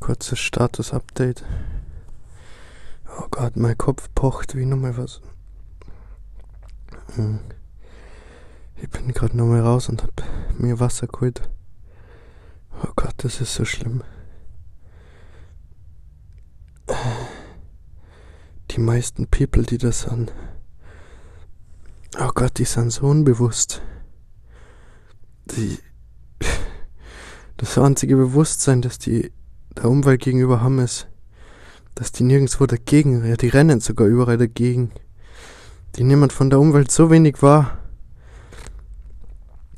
Kurzes Status-Update. Oh Gott, mein Kopf pocht wie nochmal was. Hm. Ich bin gerade nochmal raus und hab mir Wasser geholt. Oh Gott, das ist so schlimm. Die meisten People, die das sind. Oh Gott, die sind so unbewusst. Die. Das einzige Bewusstsein, das die der Umwelt gegenüber haben, ist, dass die nirgendwo dagegen, ja, die rennen sogar überall dagegen. Die nehmen von der Umwelt so wenig wahr.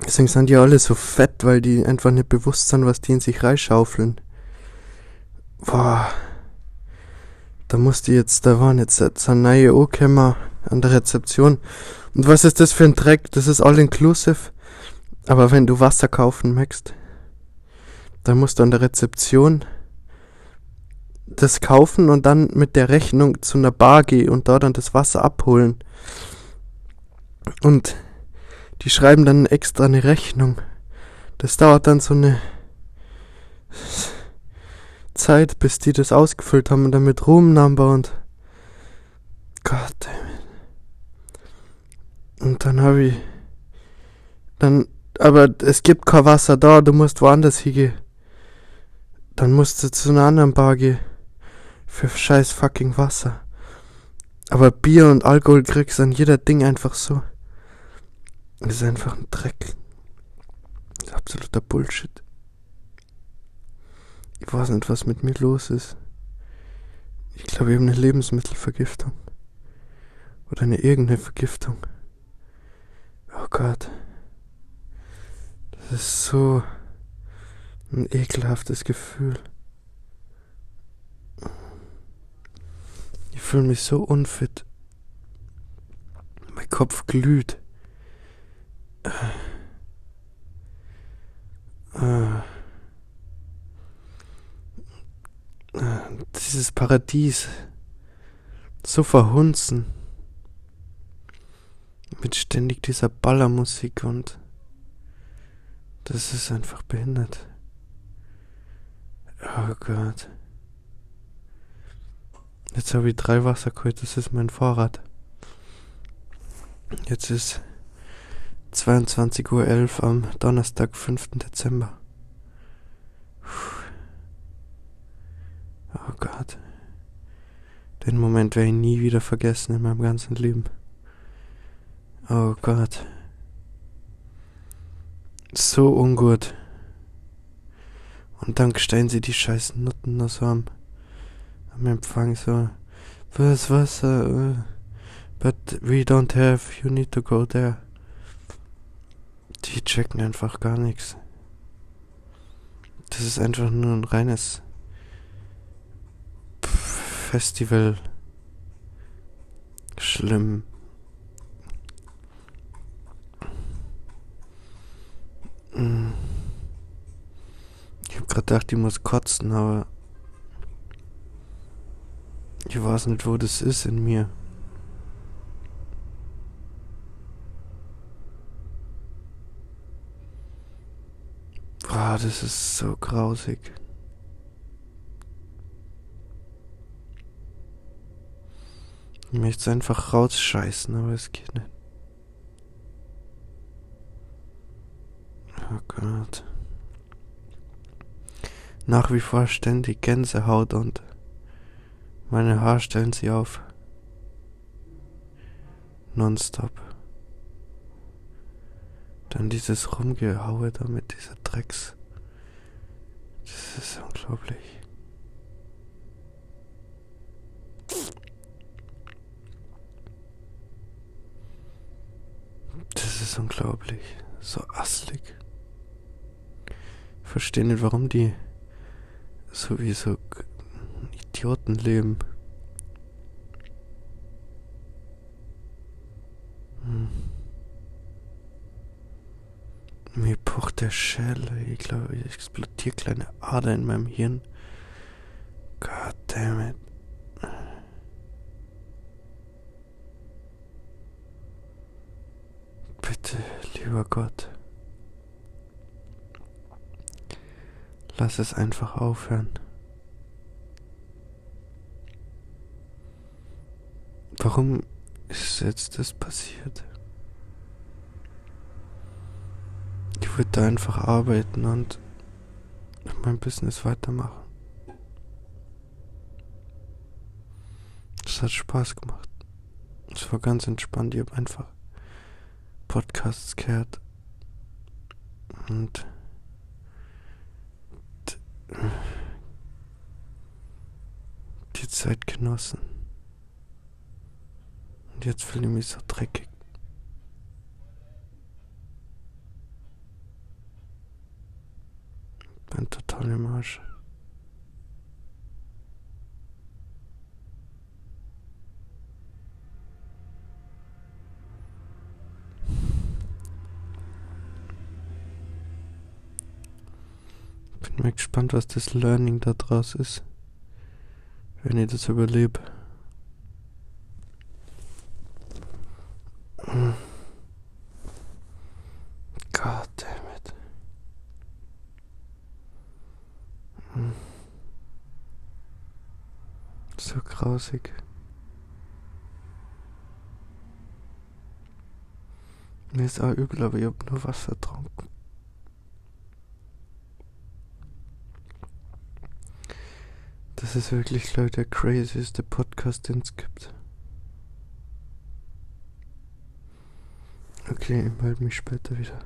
Deswegen sind die alle so fett, weil die einfach nicht bewusst sind, was die in sich reinschaufeln. Boah. Da musste jetzt, da waren jetzt, jetzt eine neue O-Kämmer an der Rezeption. Und was ist das für ein Dreck? Das ist all inclusive. Aber wenn du Wasser kaufen möchtest, dann musst du an der Rezeption das kaufen und dann mit der Rechnung zu einer Bar gehen und da dann das Wasser abholen. Und die schreiben dann extra eine Rechnung. Das dauert dann so eine Zeit, bis die das ausgefüllt haben und dann mit Room-Number und Gott. Und dann habe ich dann, aber es gibt kein Wasser da, du musst woanders hingehen. Dann musst du zu einer anderen Bar gehen für scheiß fucking Wasser. Aber Bier und Alkohol kriegst an jeder Ding einfach so. Das ist einfach ein Dreck. Das ist absoluter Bullshit. Ich weiß nicht, was mit mir los ist. Ich glaube, ich habe eine Lebensmittelvergiftung. Oder eine irgendeine Vergiftung. Oh Gott. Das ist so ein ekelhaftes Gefühl. Fühle mich so unfit. Mein Kopf glüht. Dieses Paradies. So verhunzen. Mit ständig dieser Ballermusik und das ist einfach behindert. Oh Gott. Jetzt habe ich drei Wasser geholt, das ist mein Fahrrad. Jetzt ist 22.11 Uhr am Donnerstag, 5. Dezember. Oh Gott. Den Moment werde ich nie wieder vergessen in meinem ganzen Leben. Oh Gott. So ungut. Und dann stellen sie die scheiß Nutten so am am Empfang so, was, was, uh, but we don't have, you need to go there. Die checken einfach gar nichts. Das ist einfach nur ein reines Festival. Schlimm. Hm. Ich hab grad gedacht, ich muss kotzen, aber ich weiß nicht, wo das ist in mir. Boah, das ist so grausig. Ich möchte es einfach rausscheißen, aber es geht nicht. Oh Gott. Nach wie vor ständig Gänsehaut und meine Haare stellen sie auf. Nonstop. Dann dieses Rumgehaue da mit dieser Drecks. Das ist unglaublich. Das ist unglaublich. So asslig. Ich verstehe nicht, warum die sowieso Idiotenleben. Hm. Mir pocht der Schelle. Ich glaube, ich explodiere kleine Ader in meinem Hirn. God damn it. Bitte, lieber Gott. Lass es einfach aufhören. Warum ist jetzt das passiert? Ich würde einfach arbeiten und mein Business weitermachen. Es hat Spaß gemacht. Es war ganz entspannt. Ich habe einfach Podcasts gehört und die Zeit genossen. Und jetzt fühle ich mich so dreckig. Bin total im Arsch. Bin mal gespannt, was das Learning da draus ist. Wenn ich das überlebe. God damn it. So grausig. Mir ist auch übel, aber ich hab nur Wasser getrunken. Das ist wirklich, ich, der crazieste Podcast, den es gibt. Okay, ich melde mich später wieder.